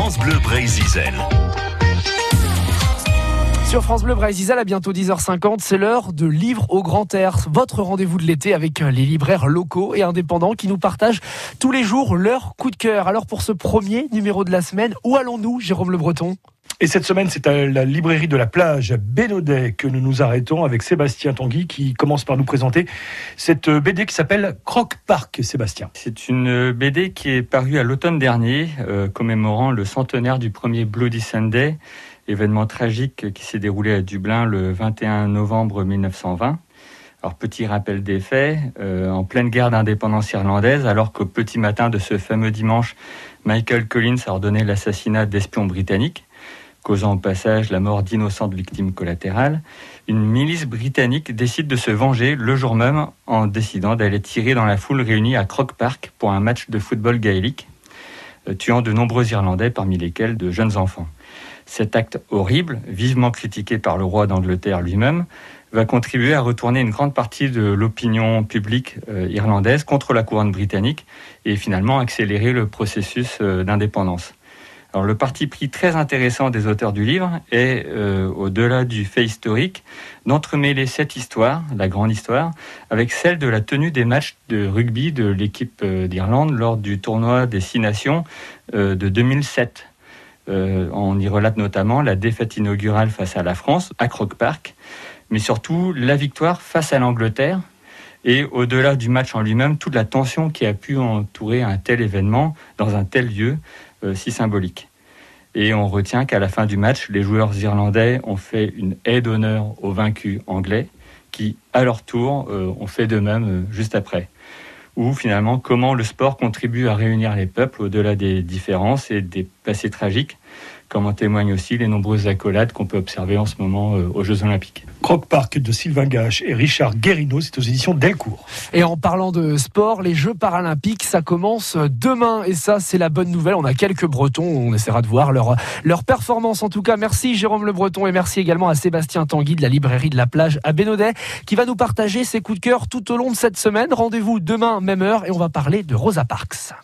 France Bleu Brésil. Sur France Bleu Brésil, à bientôt 10h50, c'est l'heure de Livre au grand air. Votre rendez-vous de l'été avec les libraires locaux et indépendants qui nous partagent tous les jours leur coup de cœur. Alors pour ce premier numéro de la semaine, où allons-nous, Jérôme Le Breton? Et cette semaine, c'est à la librairie de la plage à Bénodet que nous nous arrêtons avec Sébastien Tanguy qui commence par nous présenter cette BD qui s'appelle Croc Park, Sébastien. C'est une BD qui est parue à l'automne dernier, euh, commémorant le centenaire du premier Bloody Sunday, événement tragique qui s'est déroulé à Dublin le 21 novembre 1920. Alors petit rappel des faits, euh, en pleine guerre d'indépendance irlandaise, alors qu'au petit matin de ce fameux dimanche, Michael Collins a ordonné l'assassinat d'espions britanniques, causant au passage la mort d'innocentes victimes collatérales, une milice britannique décide de se venger le jour même en décidant d'aller tirer dans la foule réunie à Croke Park pour un match de football gaélique, euh, tuant de nombreux Irlandais, parmi lesquels de jeunes enfants. Cet acte horrible, vivement critiqué par le roi d'Angleterre lui-même, va contribuer à retourner une grande partie de l'opinion publique euh, irlandaise contre la couronne britannique et finalement accélérer le processus euh, d'indépendance. Le parti pris très intéressant des auteurs du livre est, euh, au-delà du fait historique, d'entremêler cette histoire, la grande histoire, avec celle de la tenue des matchs de rugby de l'équipe euh, d'Irlande lors du tournoi des Six Nations euh, de 2007. on y relate notamment la défaite inaugurale face à la France à Croke Park, mais surtout la victoire face à l'Angleterre et au-delà du match en lui-même, toute la tension qui a pu entourer un tel événement dans un tel lieu si symbolique. Et on retient qu'à la fin du match, les joueurs irlandais ont fait une aide d'honneur aux vaincus anglais, qui, à leur tour, euh, ont fait de même euh, juste après. Ou finalement, comment le sport contribue à réunir les peuples au-delà des différences et des passés tragiques comme en témoignent aussi les nombreuses accolades qu'on peut observer en ce moment euh, aux Jeux Olympiques. Croque Park de Sylvain Gache et Richard Guérino, c'est aux éditions Delcourt. Et en parlant de sport, les Jeux paralympiques, ça commence demain et ça, c'est la bonne nouvelle. On a quelques Bretons, on essaiera de voir leur, leur performance. En tout cas, merci Jérôme Le Breton et merci également à Sébastien Tanguy de la librairie de la plage à Bénodet qui va nous partager ses coups de cœur tout au long de cette semaine. Rendez-vous demain, même heure, et on va parler de Rosa Parks.